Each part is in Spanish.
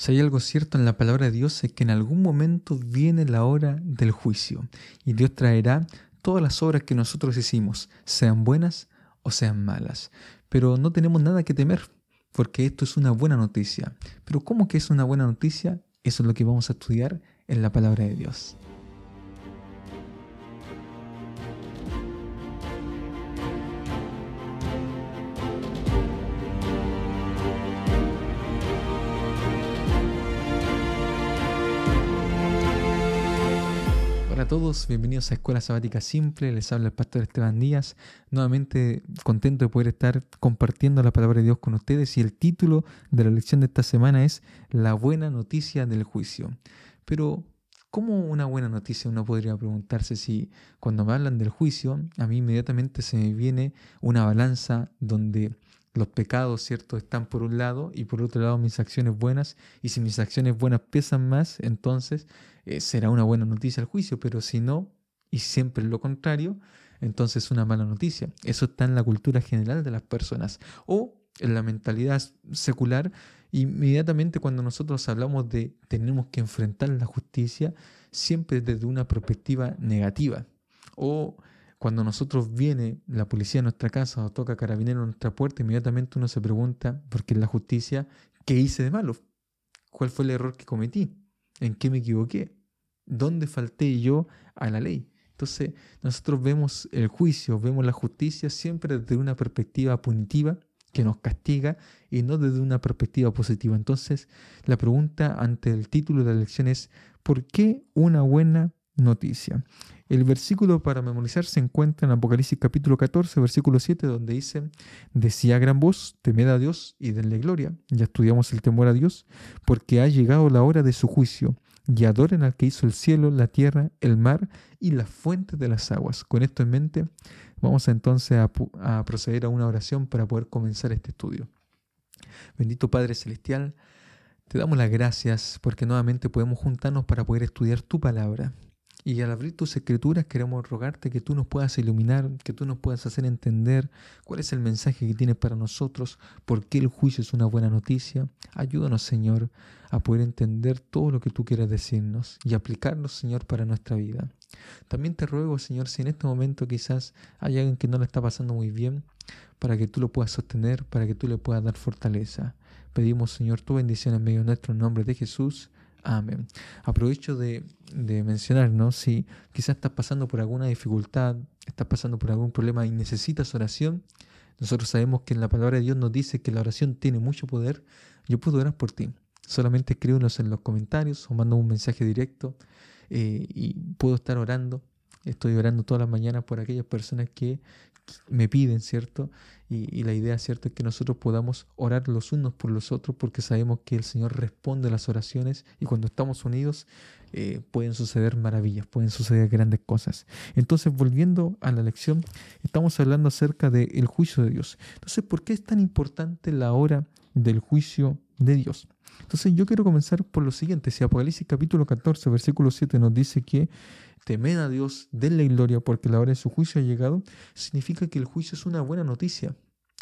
Si hay algo cierto en la palabra de Dios es que en algún momento viene la hora del juicio y Dios traerá todas las obras que nosotros hicimos, sean buenas o sean malas. Pero no tenemos nada que temer, porque esto es una buena noticia. Pero ¿cómo que es una buena noticia? Eso es lo que vamos a estudiar en la palabra de Dios. Todos, bienvenidos a Escuela Sabática Simple, les habla el pastor Esteban Díaz, nuevamente contento de poder estar compartiendo la palabra de Dios con ustedes y el título de la lección de esta semana es La buena noticia del juicio. Pero, ¿cómo una buena noticia? Uno podría preguntarse si cuando me hablan del juicio, a mí inmediatamente se me viene una balanza donde los pecados, ¿cierto?, están por un lado y por otro lado mis acciones buenas. Y si mis acciones buenas pesan más, entonces eh, será una buena noticia el juicio, pero si no, y siempre lo contrario, entonces es una mala noticia. Eso está en la cultura general de las personas. O en la mentalidad secular, inmediatamente cuando nosotros hablamos de tenemos que enfrentar la justicia, siempre desde una perspectiva negativa. O cuando nosotros viene la policía a nuestra casa o toca carabinero a nuestra puerta, inmediatamente uno se pregunta, porque en la justicia, ¿qué hice de malo? ¿Cuál fue el error que cometí? ¿En qué me equivoqué? ¿Dónde falté yo a la ley? Entonces, nosotros vemos el juicio, vemos la justicia siempre desde una perspectiva punitiva que nos castiga y no desde una perspectiva positiva. Entonces, la pregunta ante el título de la lección es, ¿por qué una buena noticia? El versículo para memorizar se encuentra en Apocalipsis capítulo 14, versículo 7, donde dice, decía gran voz, temed a Dios y denle gloria. Ya estudiamos el temor a Dios, porque ha llegado la hora de su juicio, y adoren al que hizo el cielo, la tierra, el mar y la fuente de las aguas. Con esto en mente, vamos entonces a, a proceder a una oración para poder comenzar este estudio. Bendito Padre Celestial, te damos las gracias porque nuevamente podemos juntarnos para poder estudiar tu palabra. Y al abrir tus escrituras queremos rogarte que tú nos puedas iluminar, que tú nos puedas hacer entender cuál es el mensaje que tienes para nosotros, por qué el juicio es una buena noticia. Ayúdanos, Señor, a poder entender todo lo que tú quieras decirnos y aplicarnos, Señor, para nuestra vida. También te ruego, Señor, si en este momento quizás hay alguien que no le está pasando muy bien, para que tú lo puedas sostener, para que tú le puedas dar fortaleza. Pedimos, Señor, tu bendición en medio de nuestro nombre de Jesús. Amén. Aprovecho de, de mencionar, ¿no? Si quizás estás pasando por alguna dificultad, estás pasando por algún problema y necesitas oración, nosotros sabemos que en la palabra de Dios nos dice que la oración tiene mucho poder. Yo puedo orar por ti. Solamente escríbenos en los comentarios o manda un mensaje directo eh, y puedo estar orando. Estoy orando todas las mañanas por aquellas personas que me piden, ¿cierto? Y, la idea, ¿cierto?, es que nosotros podamos orar los unos por los otros porque sabemos que el Señor responde a las oraciones y cuando estamos unidos eh, pueden suceder maravillas, pueden suceder grandes cosas. Entonces, volviendo a la lección, estamos hablando acerca del juicio de Dios. Entonces, ¿por qué es tan importante la hora del juicio de Dios? Entonces, yo quiero comenzar por lo siguiente. Si Apocalipsis capítulo 14, versículo 7 nos dice que temed a Dios, denle gloria porque la hora de su juicio ha llegado, significa que el juicio es una buena noticia.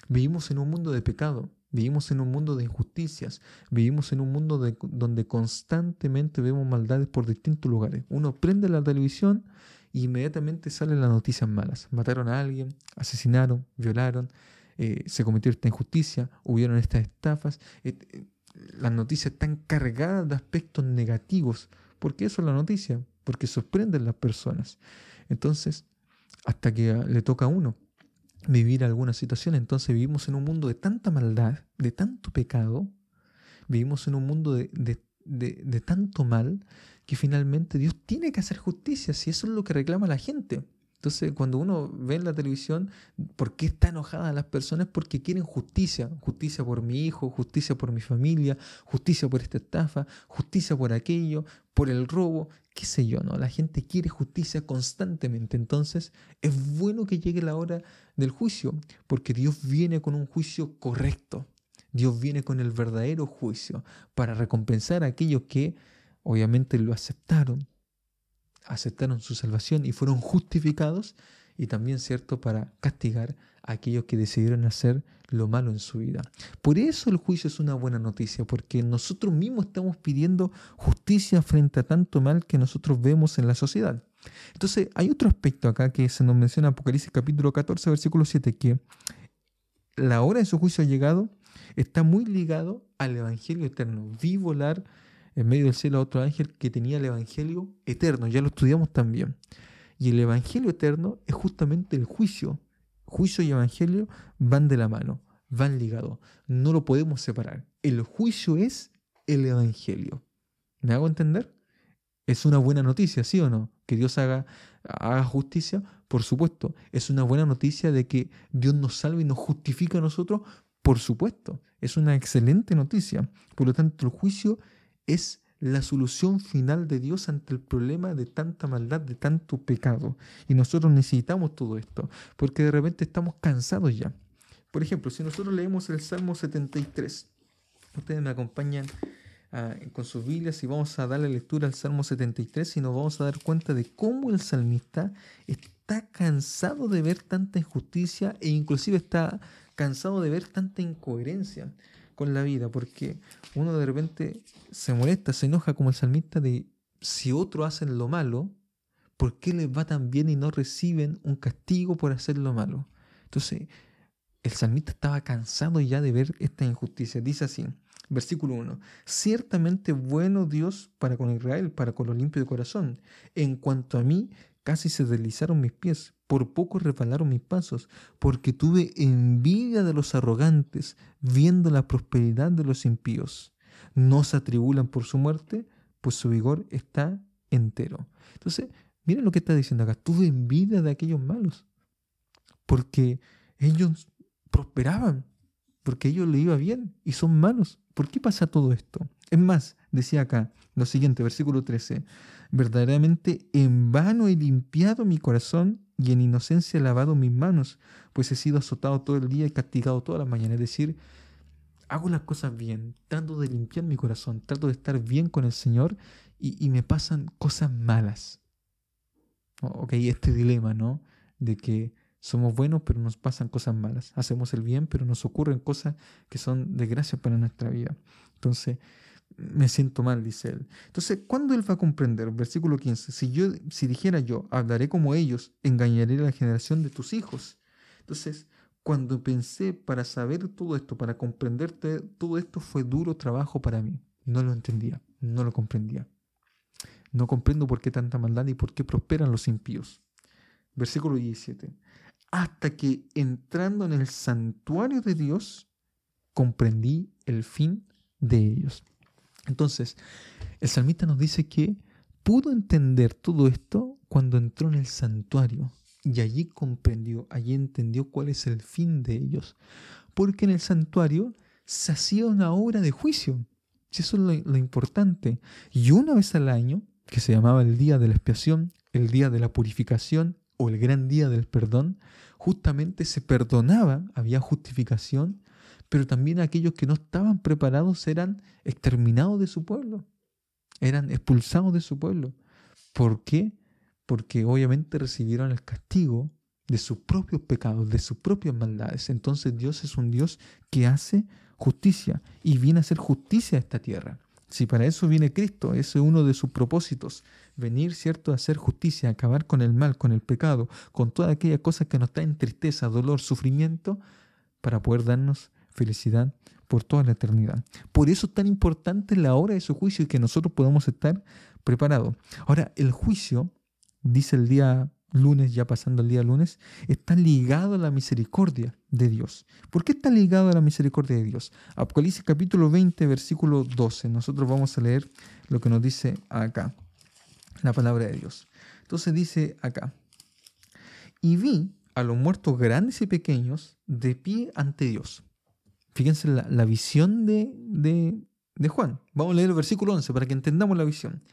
Vivimos en un mundo de pecado, vivimos en un mundo de injusticias, vivimos en un mundo donde constantemente vemos maldades por distintos lugares. Uno prende la televisión e inmediatamente salen las noticias malas. Mataron a alguien, asesinaron, violaron, eh, se cometió esta injusticia, hubieron estas estafas. Eh, las noticias están cargadas de aspectos negativos. ¿Por qué eso es la noticia? porque sorprenden las personas. Entonces, hasta que le toca a uno vivir alguna situación, entonces vivimos en un mundo de tanta maldad, de tanto pecado, vivimos en un mundo de, de tanto mal, que finalmente Dios tiene que hacer justicia, si eso es lo que reclama la gente. Entonces, cuando uno ve en la televisión, ¿por qué está enojada las personas? Porque quieren justicia. Justicia por mi hijo, justicia por mi familia, justicia por esta estafa, justicia por aquello, por el robo, qué sé yo, ¿no? La gente quiere justicia constantemente. Entonces, es bueno que llegue la hora del juicio, porque Dios viene con un juicio correcto. Dios viene con el verdadero juicio para recompensar a aquellos que obviamente lo aceptaron, aceptaron su salvación y fueron justificados y también, ¿cierto?, para castigar a aquellos que decidieron hacer lo malo en su vida. Por eso el juicio es una buena noticia, porque nosotros mismos estamos pidiendo justicia frente a tanto mal que nosotros vemos en la sociedad. Entonces, hay otro aspecto acá que se nos menciona en Apocalipsis capítulo 14, versículo 7, que la hora de su juicio ha llegado, está muy ligado al Evangelio eterno. Vi volar en medio del cielo a otro ángel que tenía el Evangelio eterno, ya lo estudiamos también. Y el Evangelio eterno es justamente el juicio. Juicio y Evangelio van de la mano, van ligados. No lo podemos separar. El juicio es el Evangelio. ¿Me hago entender? Es una buena noticia, ¿sí o no? Que Dios haga, haga justicia, por supuesto. Es una buena noticia de que Dios nos salve y nos justifica a nosotros, por supuesto. Es una excelente noticia. Por lo tanto, el juicio la solución final de Dios ante el problema de tanta maldad, de tanto pecado. Y nosotros necesitamos todo esto, porque de repente estamos cansados ya. Por ejemplo, si nosotros leemos el Salmo 73, ustedes me acompañan ah, con sus Biblias y vamos a darle lectura al Salmo 73 y nos vamos a dar cuenta de cómo el salmista está cansado de ver tanta injusticia e inclusive está cansado de ver tanta incoherencia con la vida, porque uno de repente se molesta, se enoja como el salmista de si otros hacen lo malo, ¿por qué les va tan bien y no reciben un castigo por hacer lo malo? Entonces, el salmista estaba cansado ya de ver esta injusticia. Dice así, versículo 1, ciertamente bueno Dios para con Israel, para con los limpios de corazón. En cuanto a mí, casi se deslizaron mis pies, por poco resbalaron mis pasos, porque tuve envidia de los arrogantes, viendo la prosperidad de los impíos. No se atribulan por su muerte, pues su vigor está entero. Entonces, miren lo que está diciendo acá, tuve envidia de aquellos malos, porque ellos prosperaban, porque ellos le iba bien y son malos. ¿Por qué pasa todo esto? Es más, decía acá lo siguiente, versículo 13, verdaderamente en vano he limpiado mi corazón y en inocencia he lavado mis manos, pues he sido azotado todo el día y castigado toda la mañana. Es decir, hago las cosas bien, trato de limpiar mi corazón, trato de estar bien con el Señor y, me pasan cosas malas. Ok, este dilema, ¿no? De que somos buenos pero nos pasan cosas malas. Hacemos el bien pero nos ocurren cosas que son de gracia para nuestra vida. Entonces, me siento mal, dice él. Entonces, ¿cuándo él va a comprender? Versículo 15. Si yo, si dijera yo, hablaré como ellos, engañaré a la generación de tus hijos. Entonces, cuando pensé para saber todo esto, para comprenderte, todo esto fue duro trabajo para mí. No lo entendía, no lo comprendía. No comprendo por qué tanta maldad y por qué prosperan los impíos. Versículo 17. Hasta que entrando en el santuario de Dios, comprendí el fin de ellos. Entonces, el salmista nos dice que pudo entender todo esto cuando entró en el santuario y allí comprendió, allí entendió cuál es el fin de ellos. Porque en el santuario se hacía una obra de juicio. Y eso es lo, lo importante. Y una vez al año, que se llamaba el día de la expiación, el día de la purificación o el gran día del perdón, justamente se perdonaba, había justificación pero también aquellos que no estaban preparados eran exterminados de su pueblo, eran expulsados de su pueblo. ¿Por qué? Porque obviamente recibieron el castigo de sus propios pecados, de sus propias maldades. Entonces Dios es un Dios que hace justicia y viene a hacer justicia a esta tierra. Si para eso viene Cristo, ese es uno de sus propósitos, venir, ¿cierto?, a hacer justicia, acabar con el mal, con el pecado, con todas aquellas cosas que nos traen tristeza, dolor, sufrimiento, para poder darnos felicidad por toda la eternidad. Por eso es tan importante la hora de su juicio y que nosotros podamos estar preparados. Ahora, el juicio, dice el día lunes, ya pasando el día lunes, está ligado a la misericordia de Dios. ¿Por qué está ligado a la misericordia de Dios? Apocalipsis capítulo 20, versículo 12. Nosotros vamos a leer lo que nos dice acá, la palabra de Dios. Entonces dice acá, y vi a los muertos grandes y pequeños de pie ante Dios Fíjense la, visión de, de, Juan. Vamos a leer el versículo 11 para que entendamos la visión.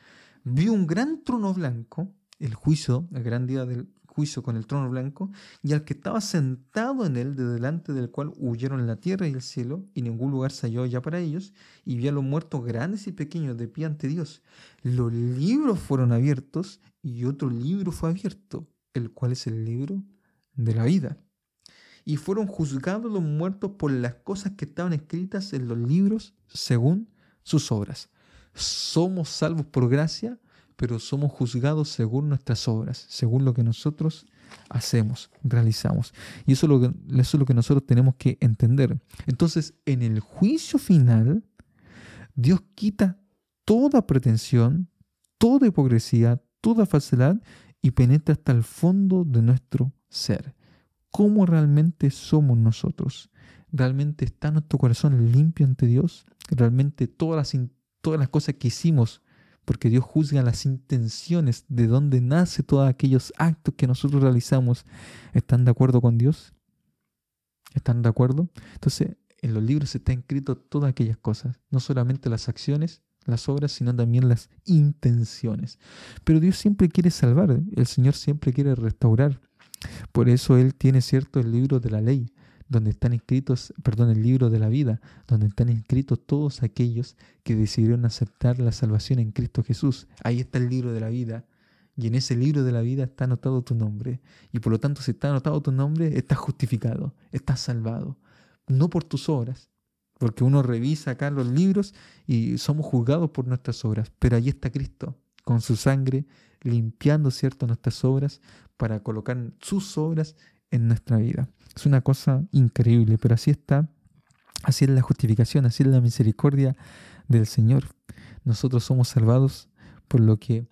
Vio un gran trono blanco, el juicio, el gran día del juicio con el trono blanco, y al que estaba sentado en él, de delante del cual huyeron la tierra y el cielo, y ningún lugar se halló ya para ellos, y vio a los muertos grandes y pequeños de pie ante Dios. Los libros fueron abiertos, y otro libro fue abierto, el cual es el libro de la vida y fueron juzgados los muertos por las cosas que estaban escritas en los libros según sus obras. Somos salvos por gracia, pero somos juzgados según nuestras obras, según lo que nosotros hacemos, realizamos. Y eso es lo que, eso es lo que nosotros tenemos que entender. Entonces, en el juicio final, Dios quita toda pretensión, toda hipocresía, toda falsedad y penetra hasta el fondo de nuestro ser. ¿Cómo realmente somos nosotros? ¿Realmente está nuestro corazón limpio ante Dios? ¿Realmente todas las, todas las cosas que hicimos, porque Dios juzga las intenciones de donde nace todos aquellos actos que nosotros realizamos, están de acuerdo con Dios? ¿Están de acuerdo? Entonces, en los libros está escrito todas aquellas cosas, no solamente las acciones, las obras, sino también las intenciones. Pero Dios siempre quiere salvar, el Señor siempre quiere restaurar. Por eso Él tiene cierto el libro de la ley, donde están escritos, perdón, el libro de la vida, donde están escritos todos aquellos que decidieron aceptar la salvación en Cristo Jesús. Ahí está el libro de la vida. Y en ese libro de la vida está anotado tu nombre. Y por lo tanto, si está anotado tu nombre, estás justificado, estás salvado. No por tus obras, porque uno revisa acá los libros y somos juzgados por nuestras obras. Pero ahí está Cristo, con su sangre, limpiando, ¿cierto?, nuestras obras para colocar sus obras en nuestra vida. Es una cosa increíble, pero así está, así es la justificación, así es la misericordia del Señor. Nosotros somos salvados por lo que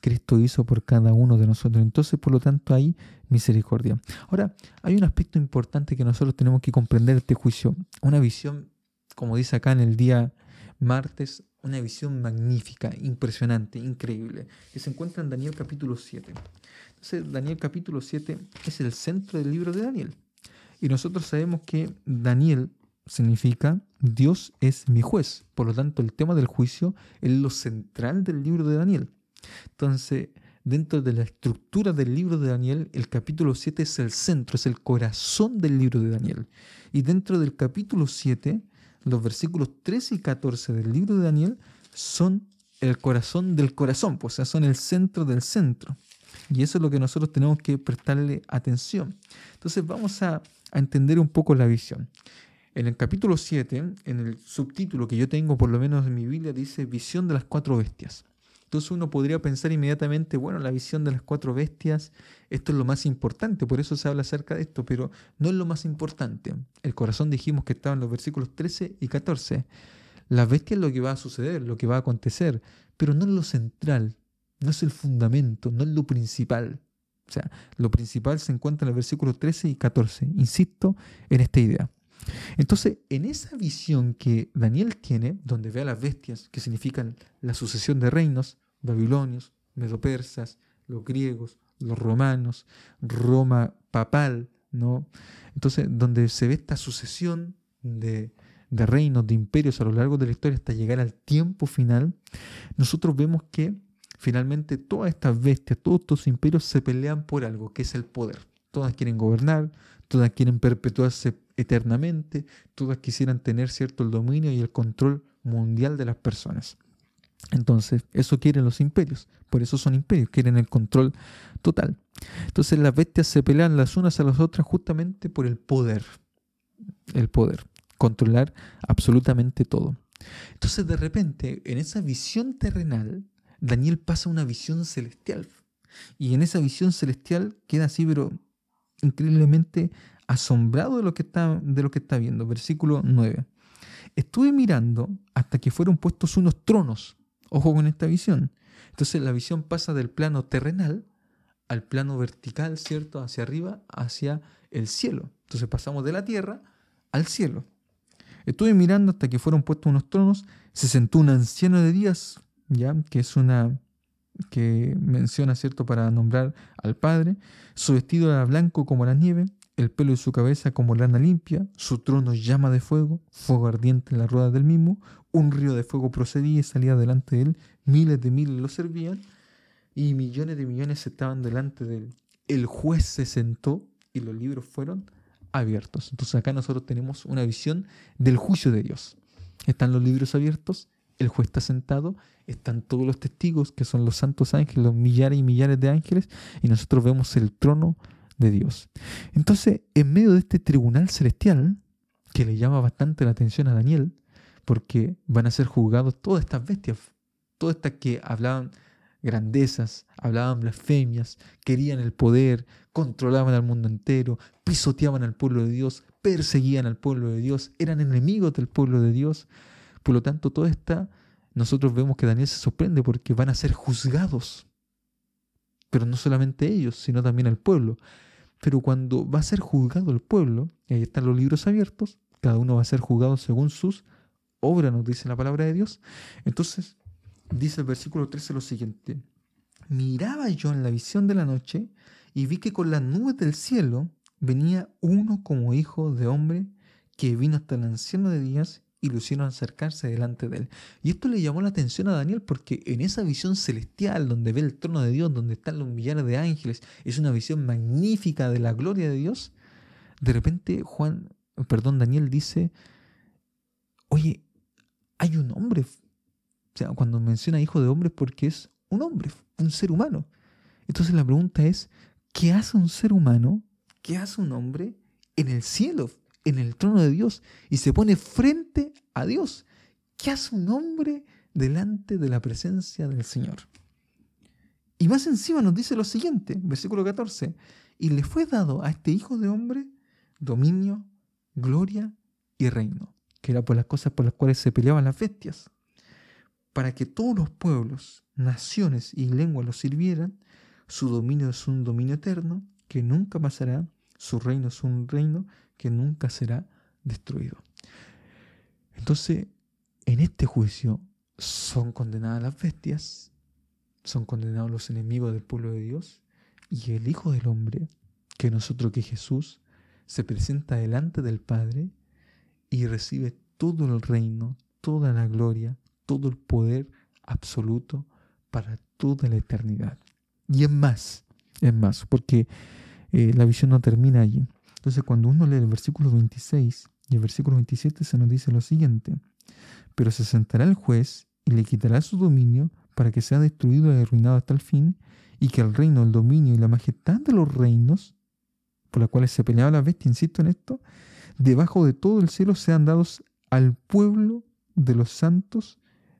Cristo hizo por cada uno de nosotros. Entonces, por lo tanto, hay misericordia. Ahora, hay un aspecto importante que nosotros tenemos que comprender de este juicio. Una visión, como dice acá en el día martes, una visión magnífica, impresionante, increíble, que se encuentra en Daniel capítulo 7. Entonces, Daniel capítulo 7 es el centro del libro de Daniel. Y nosotros sabemos que Daniel significa Dios es mi juez. Por lo tanto, el tema del juicio es lo central del libro de Daniel. Entonces, dentro de la estructura del libro de Daniel, el capítulo 7 es el centro, es el corazón del libro de Daniel. Y dentro del capítulo 7 los versículos 13 y 14 del libro de Daniel son el corazón del corazón, pues, o sea, son el centro del centro. Y eso es lo que nosotros tenemos que prestarle atención. Entonces vamos a, a entender un poco la visión. En el capítulo 7, en el subtítulo que yo tengo, por lo menos en mi Biblia, dice visión de las cuatro bestias. Entonces uno podría pensar inmediatamente, bueno, la visión de las cuatro bestias, esto es lo más importante, por eso se habla acerca de esto, pero no es lo más importante. El corazón dijimos que estaba en los versículos 13 y 14. La bestia es lo que va a suceder, lo que va a acontecer, pero no es lo central, no es el fundamento, no es lo principal. O sea, lo principal se encuentra en los versículos 13 y 14. Insisto en esta idea. Entonces, en esa visión que Daniel tiene, donde ve a las bestias, que significan la sucesión de reinos, babilonios, medopersas, los griegos, los romanos, Roma papal, ¿no? Entonces, donde se ve esta sucesión de, de reinos, de imperios a lo largo de la historia hasta llegar al tiempo final, nosotros vemos que finalmente todas estas bestias, todos estos imperios se pelean por algo, que es el poder. Todas quieren gobernar, todas quieren perpetuarse eternamente, todas quisieran tener cierto el dominio y el control mundial de las personas. Entonces, eso quieren los imperios, por eso son imperios, quieren el control total. Entonces las bestias se pelean las unas a las otras justamente por el poder, el poder, controlar absolutamente todo. Entonces de repente, en esa visión terrenal, Daniel pasa a una visión celestial. Y en esa visión celestial queda así, pero increíblemente asombrado de lo que está, de lo que está viendo. Versículo 9. Estuve mirando hasta que fueron puestos unos tronos Ojo con esta visión. Entonces la visión pasa del plano terrenal al plano vertical, ¿cierto? Hacia arriba, hacia el cielo. Entonces pasamos de la tierra al cielo. Estuve mirando hasta que fueron puestos unos tronos, se sentó un anciano de días, ¿ya? Que es una que menciona, ¿cierto?, para nombrar al Padre. Su vestido era blanco como la nieve, el pelo de su cabeza como lana limpia, su trono llama de fuego, fuego ardiente en la rueda del mismo, un río de fuego procedía y salía delante de él, miles de miles lo servían y millones de millones estaban delante de él. El juez se sentó y los libros fueron abiertos. Entonces acá nosotros tenemos una visión del juicio de Dios. Están los libros abiertos, el juez está sentado, están todos los testigos que son los santos ángeles, los millares y millares de ángeles, y nosotros vemos el trono de Dios. Entonces, en medio de este tribunal celestial, que le llama bastante la atención a Daniel, porque van a ser juzgados todas estas bestias, todas estas que hablaban grandezas, hablaban blasfemias, querían el poder, controlaban al mundo entero, pisoteaban al pueblo de Dios, perseguían al pueblo de Dios, eran enemigos del pueblo de Dios. Por lo tanto, toda esta, nosotros vemos que Daniel se sorprende porque van a ser juzgados. Pero no solamente ellos, sino también el pueblo. Pero cuando va a ser juzgado el pueblo, y ahí están los libros abiertos, cada uno va a ser juzgado según sus obras, nos dice la palabra de Dios. Entonces, dice el versículo 13 lo siguiente, miraba yo en la visión de la noche y vi que con las nubes del cielo venía uno como hijo de hombre que vino hasta el anciano de días y lo hicieron acercarse delante de él. Y esto le llamó la atención a Daniel porque en esa visión celestial donde ve el trono de Dios, donde están los millares de ángeles, es una visión magnífica de la gloria de Dios, de repente Juan, perdón, Daniel dice, oye, hay un hombre o sea, cuando menciona hijo de hombre porque es un hombre, un ser humano. Entonces la pregunta es, ¿qué hace un ser humano? ¿Qué hace un hombre en el cielo, en el trono de Dios? Y se pone frente a Dios. ¿Qué hace un hombre delante de la presencia del Señor? Y más encima nos dice lo siguiente, versículo 14, y le fue dado a este hijo de hombre dominio, gloria y reino, que era por las cosas por las cuales se peleaban las bestias para que todos los pueblos, naciones y lenguas lo sirvieran, su dominio es un dominio eterno que nunca pasará, su reino es un reino que nunca será destruido. Entonces, en este juicio son condenadas las bestias, son condenados los enemigos del pueblo de Dios, y el Hijo del Hombre, que nosotros que Jesús, se presenta delante del Padre y recibe todo el reino, toda la gloria, todo el poder absoluto para toda la eternidad. Y es más, es más, porque eh, la visión no termina allí. Entonces cuando uno lee el versículo 26 y el versículo 27 se nos dice lo siguiente, pero se sentará el juez y le quitará su dominio para que sea destruido y arruinado hasta el fin, y que el reino, el dominio y la majestad de los reinos, por los cuales se peleaba la bestia, insisto en esto, debajo de todo el cielo sean dados al pueblo de los santos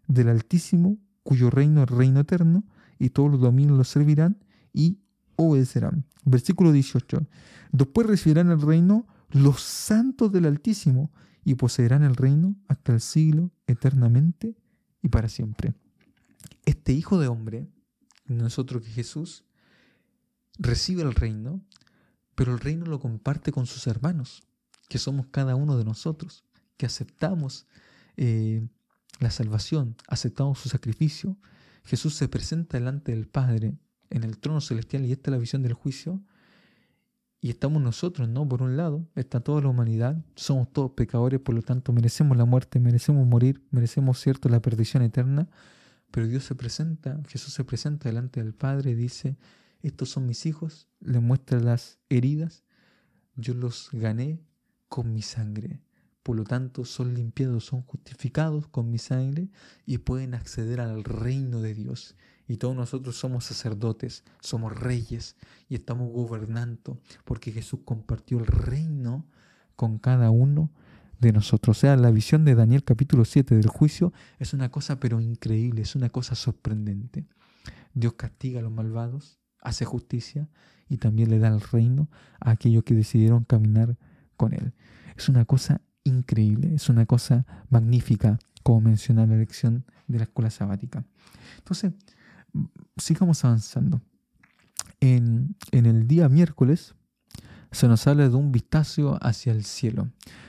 del Altísimo, cuyo reino es reino eterno, y todos los dominios lo servirán y obedecerán. Versículo 18. Después recibirán el reino los santos del Altísimo y poseerán el reino hasta el siglo, eternamente y para siempre. Este Hijo de Hombre, nosotros que Jesús, recibe el reino, pero el reino lo comparte con sus hermanos, que somos cada uno de nosotros, que aceptamos eh, la salvación, aceptamos su sacrificio, Jesús se presenta delante del Padre en el trono celestial y esta es la visión del juicio. Y estamos nosotros, ¿no? Por un lado, está toda la humanidad, somos todos pecadores, por lo tanto merecemos la muerte, merecemos morir, merecemos, cierto, la perdición eterna. Pero Dios se presenta, Jesús se presenta delante del Padre y dice, estos son mis hijos, les muestra las heridas, yo los gané con mi sangre. Por lo tanto, son limpiados, son justificados con mi sangre y pueden acceder al reino de Dios. Y todos nosotros somos sacerdotes, somos reyes y estamos gobernando porque Jesús compartió el reino con cada uno de nosotros. O sea, la visión de Daniel capítulo 7 del juicio es una cosa pero increíble, es una cosa sorprendente. Dios castiga a los malvados, hace justicia y también le da el reino a aquellos que decidieron caminar con Él. Es una cosa increíble, es una cosa magnífica, como menciona la lección de la escuela sabática. Entonces, sigamos avanzando. En, el día miércoles se nos habla de un vistazo hacia el cielo.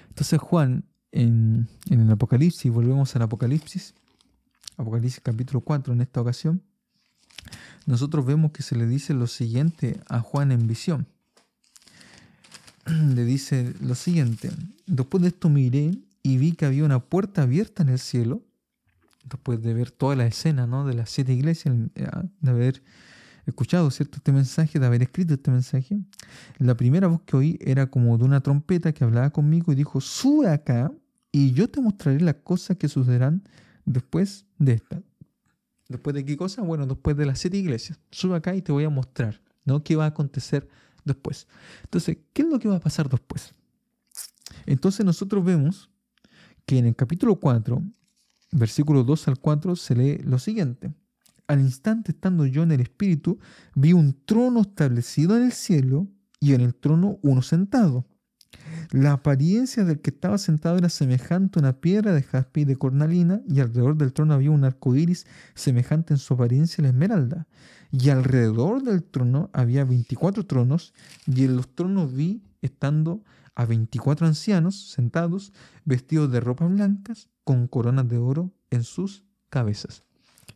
Entonces Juan, en, en el Apocalipsis, volvemos al Apocalipsis, Apocalipsis capítulo 4 en esta ocasión, nosotros vemos que se le dice lo siguiente a Juan en visión. le dice lo siguiente, después de esto miré y vi que había una puerta abierta en el cielo, después de ver toda la escena ¿no? de las siete iglesias, eh, de haber escuchado ¿cierto? este mensaje, de haber escrito este mensaje, la primera voz que oí era como de una trompeta que hablaba conmigo y dijo, sube acá y yo te mostraré las cosas que sucederán después de esta. ¿Después de qué cosa? Bueno, después de las siete iglesias. Sube acá y te voy a mostrar, ¿no? ¿Qué va a acontecer después. Entonces, ¿qué es lo que va a pasar después? Entonces nosotros vemos que en el capítulo 4, versículo 2 al 4, se lee lo siguiente. Al instante estando yo en el Espíritu, vi un trono establecido en el cielo y en el trono uno sentado. La apariencia del que estaba sentado era semejante a una piedra de jaspe y de cornalina, y alrededor del trono había un arco iris semejante en su apariencia a la esmeralda. Y alrededor del trono había veinticuatro tronos, y en los tronos vi estando a veinticuatro ancianos sentados, vestidos de ropas blancas, con coronas de oro en sus cabezas.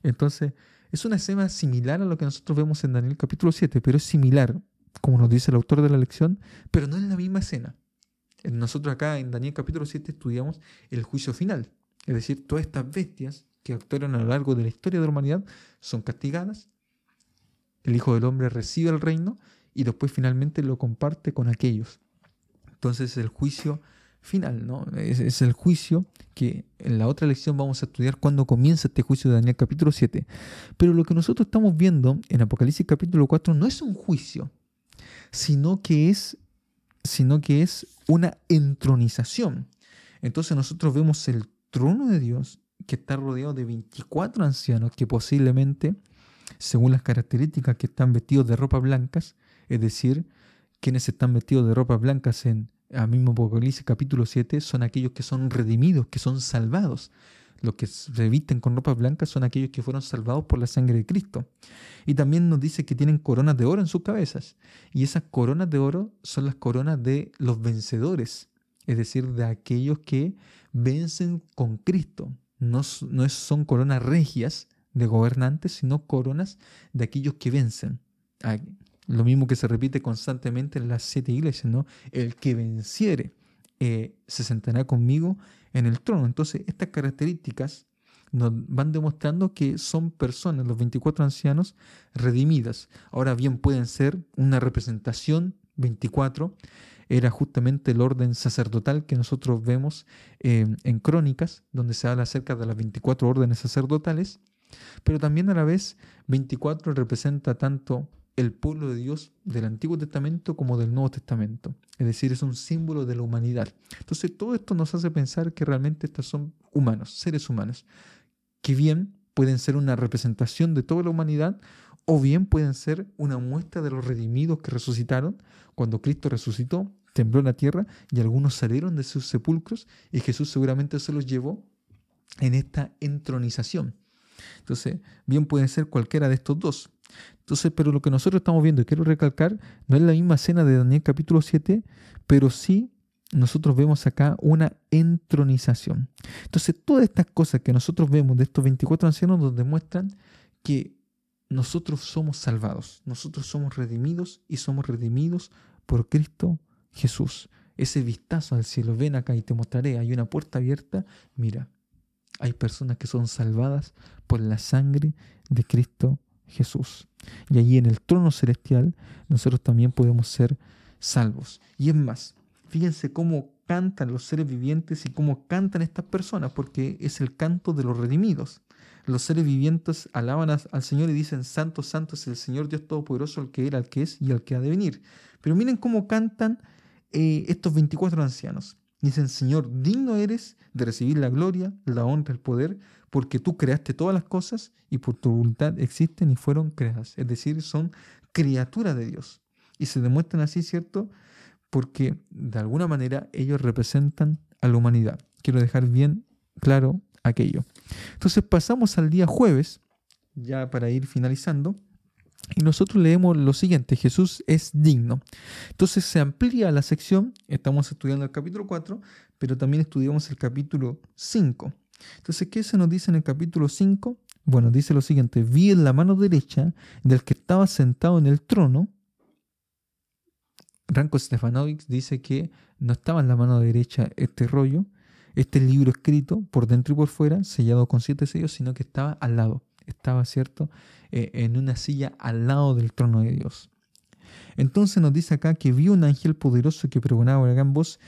Entonces, es una escena similar a lo que nosotros vemos en Daniel capítulo 7, pero es similar, como nos dice el autor de la lección, pero no es la misma escena. Nosotros acá en Daniel capítulo 7 estudiamos el juicio final, es decir, todas estas bestias que actuaron a lo largo de la historia de la humanidad son castigadas, el Hijo del Hombre recibe el reino y después finalmente lo comparte con aquellos. Entonces el juicio final, ¿no? Es, el juicio que en la otra lección vamos a estudiar cuando comienza este juicio de Daniel capítulo 7. Pero lo que nosotros estamos viendo en Apocalipsis capítulo 4 no es un juicio, sino que es, sino que es una entronización. Entonces nosotros vemos el trono de Dios que está rodeado de 24 ancianos que posiblemente, según las características que están vestidos de ropas blancas, es decir, quienes están vestidos de ropas blancas en el mismo Apocalipsis capítulo 7 son aquellos que son redimidos, que son salvados. Los que se visten con ropas blancas son aquellos que fueron salvados por la sangre de Cristo. Y también nos dice que tienen coronas de oro en sus cabezas. Y esas coronas de oro son las coronas de los vencedores, es decir, de aquellos que vencen con Cristo. No, no son coronas regias de gobernantes, sino coronas de aquellos que vencen. Lo mismo que se repite constantemente en las siete iglesias, ¿no? El que venciere eh, se sentará conmigo en el trono. Entonces, estas características nos van demostrando que son personas, los 24 ancianos, redimidas. Ahora bien, pueden ser una representación, 24, era justamente el orden sacerdotal que nosotros vemos eh, en Crónicas, donde se habla acerca de las 24 órdenes sacerdotales, pero también a la vez 24 representa tanto el pueblo de Dios del Antiguo Testamento como del Nuevo Testamento. Es decir, es un símbolo de la humanidad. Entonces todo esto nos hace pensar que realmente estos son humanos, seres humanos, que bien pueden ser una representación de toda la humanidad o bien pueden ser una muestra de los redimidos que resucitaron. Cuando Cristo resucitó, tembló la tierra y algunos salieron de sus sepulcros y Jesús seguramente se los llevó en esta entronización. Entonces, bien pueden ser cualquiera de estos dos. Entonces, pero lo que nosotros estamos viendo, y quiero recalcar, no es la misma escena de Daniel capítulo 7, pero sí nosotros vemos acá una entronización. Entonces, todas estas cosas que nosotros vemos de estos 24 ancianos nos demuestran que nosotros somos salvados, nosotros somos redimidos y somos redimidos por Cristo Jesús. Ese vistazo al cielo, ven acá y te mostraré, hay una puerta abierta, mira, hay personas que son salvadas por la sangre de Cristo Jesús. Y allí en el trono celestial nosotros también podemos ser salvos. Y es más, fíjense cómo cantan los seres vivientes y cómo cantan estas personas, porque es el canto de los redimidos. Los seres vivientes alaban al Señor y dicen, Santo, Santo es el Señor Dios Todopoderoso, el que era, el que es y el que ha de venir. Pero miren cómo cantan eh, estos 24 ancianos. Dicen, Señor, digno eres de recibir la gloria, la honra, el poder, porque tú creaste todas las cosas y por tu voluntad existen y fueron creadas. Es decir, son criaturas de Dios. Y se demuestran así, ¿cierto? Porque de alguna manera ellos representan a la humanidad. Quiero dejar bien claro aquello. Entonces pasamos al día jueves, ya para ir finalizando. Y nosotros leemos lo siguiente, Jesús es digno. Entonces se amplía la sección, estamos estudiando el capítulo 4, pero también estudiamos el capítulo 5. Entonces, ¿qué se nos dice en el capítulo 5? Bueno, dice lo siguiente, vi en la mano derecha del que estaba sentado en el trono. Ranko Stefanovic dice que no estaba en la mano derecha este rollo, este libro escrito por dentro y por fuera, sellado con siete sellos, sino que estaba al lado, estaba, ¿cierto?, eh, en una silla al lado del trono de Dios. Entonces nos dice acá que vio un ángel poderoso que pregonaba a gran voz,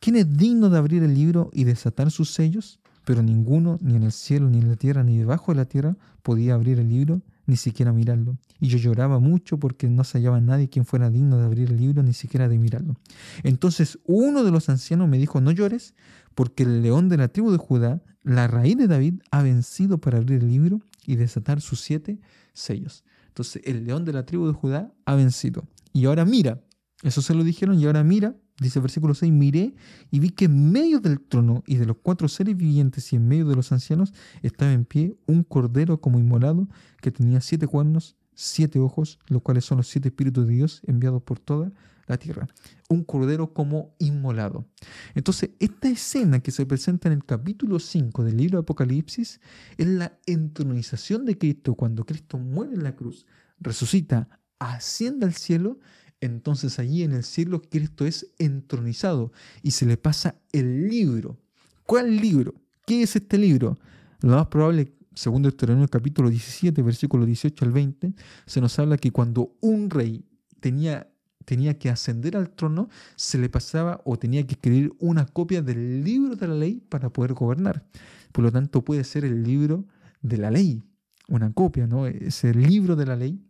¿quién es digno de abrir el libro y desatar sus sellos? pero ninguno, ni en el cielo, ni en la tierra, ni debajo de la tierra, podía abrir el libro, ni siquiera mirarlo. Y yo lloraba mucho porque no se hallaba nadie quien fuera digno de abrir el libro, ni siquiera de mirarlo. Entonces uno de los ancianos me dijo, no llores, porque el león de la tribu de Judá, la raíz de David, ha vencido para abrir el libro y desatar sus siete sellos. Entonces el león de la tribu de Judá ha vencido. Y ahora mira, eso se lo dijeron, y ahora mira, dice el versículo 6, miré y vi que en medio del trono y de los cuatro seres vivientes y en medio de los ancianos estaba en pie un cordero como inmolado que tenía siete cuernos, siete ojos, los cuales son los siete espíritus de Dios enviados por toda la tierra. Un cordero como inmolado. Entonces, esta escena que se presenta en el capítulo 5 del libro de Apocalipsis es la entronización de Cristo cuando Cristo muere en la cruz, resucita, asciende al cielo entonces allí en el cielo Cristo es entronizado y se le pasa el libro. ¿Cuál libro? ¿Qué es este libro? Lo más probable, segundo Deuteronomio capítulo 17, versículo 18 al 20, se nos habla que cuando un rey tenía, tenía que ascender al trono, se le pasaba o tenía que escribir una copia del libro de la ley para poder gobernar. Por lo tanto, puede ser el libro de la ley, una copia, ¿no? Es el libro de la ley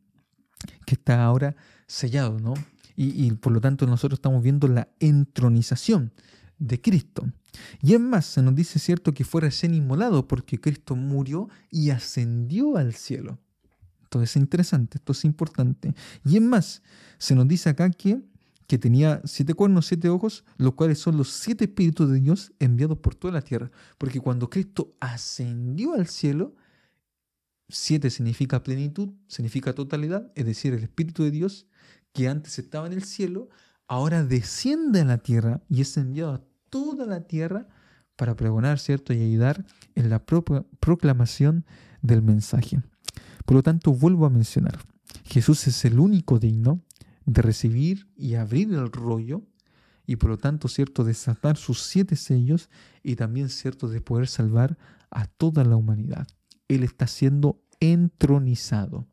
que está ahora sellado, ¿no? Y, por lo tanto nosotros estamos viendo la entronización de Cristo. Y es más, se nos dice cierto que fue recién inmolado porque Cristo murió y ascendió al cielo. Entonces es interesante, esto es importante. Y es más, se nos dice acá que, que tenía siete cuernos, siete ojos, los cuales son los siete espíritus de Dios enviados por toda la tierra. Porque cuando Cristo ascendió al cielo, siete significa plenitud, significa totalidad, es decir, el Espíritu de Dios que antes estaba en el cielo, ahora desciende a la tierra y es enviado a toda la tierra para pregonar, ¿cierto? Y ayudar en la proclamación del mensaje. Por lo tanto, vuelvo a mencionar, Jesús es el único digno de recibir y abrir el rollo y por lo tanto, ¿cierto?, desatar sus siete sellos y también, ¿cierto?, de poder salvar a toda la humanidad. Él está siendo entronizado.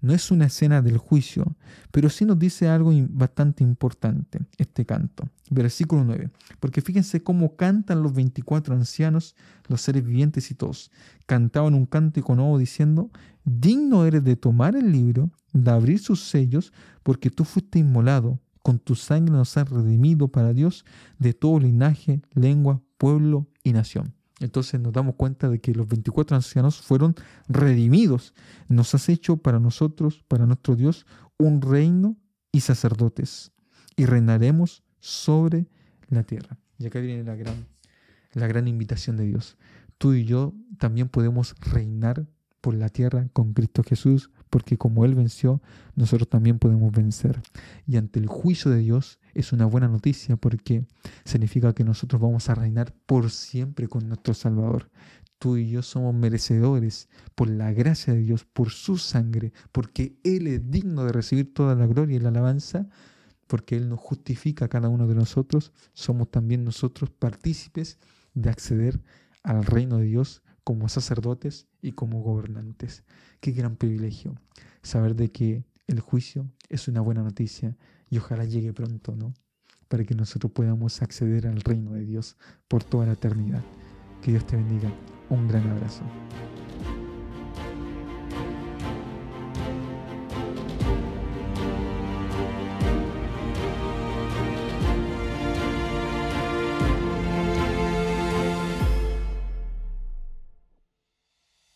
No es una escena del juicio, pero sí nos dice algo bastante importante este canto. Versículo 9. Porque fíjense cómo cantan los 24 ancianos, los seres vivientes y todos. Cantaban un cántico nuevo diciendo, digno eres de tomar el libro, de abrir sus sellos, porque tú fuiste inmolado, con tu sangre nos has redimido para Dios de todo linaje, lengua, pueblo y nación. Entonces nos damos cuenta de que los 24 ancianos fueron redimidos. Nos has hecho para nosotros, para nuestro Dios, un reino y sacerdotes. Y reinaremos sobre la tierra. Y acá viene la gran, la gran invitación de Dios. Tú y yo también podemos reinar por la tierra con Cristo Jesús, porque como Él venció, nosotros también podemos vencer. Y ante el juicio de Dios es una buena noticia porque significa que nosotros vamos a reinar por siempre con nuestro Salvador. Tú y yo somos merecedores por la gracia de Dios, por su sangre, porque Él es digno de recibir toda la gloria y la alabanza, porque Él nos justifica a cada uno de nosotros. Somos también nosotros partícipes de acceder al reino de Dios como sacerdotes y como gobernantes. Qué gran privilegio saber de que el juicio es una buena noticia y ojalá llegue pronto, ¿no? Para que nosotros podamos acceder al reino de Dios por toda la eternidad. Que Dios te bendiga. Un gran abrazo.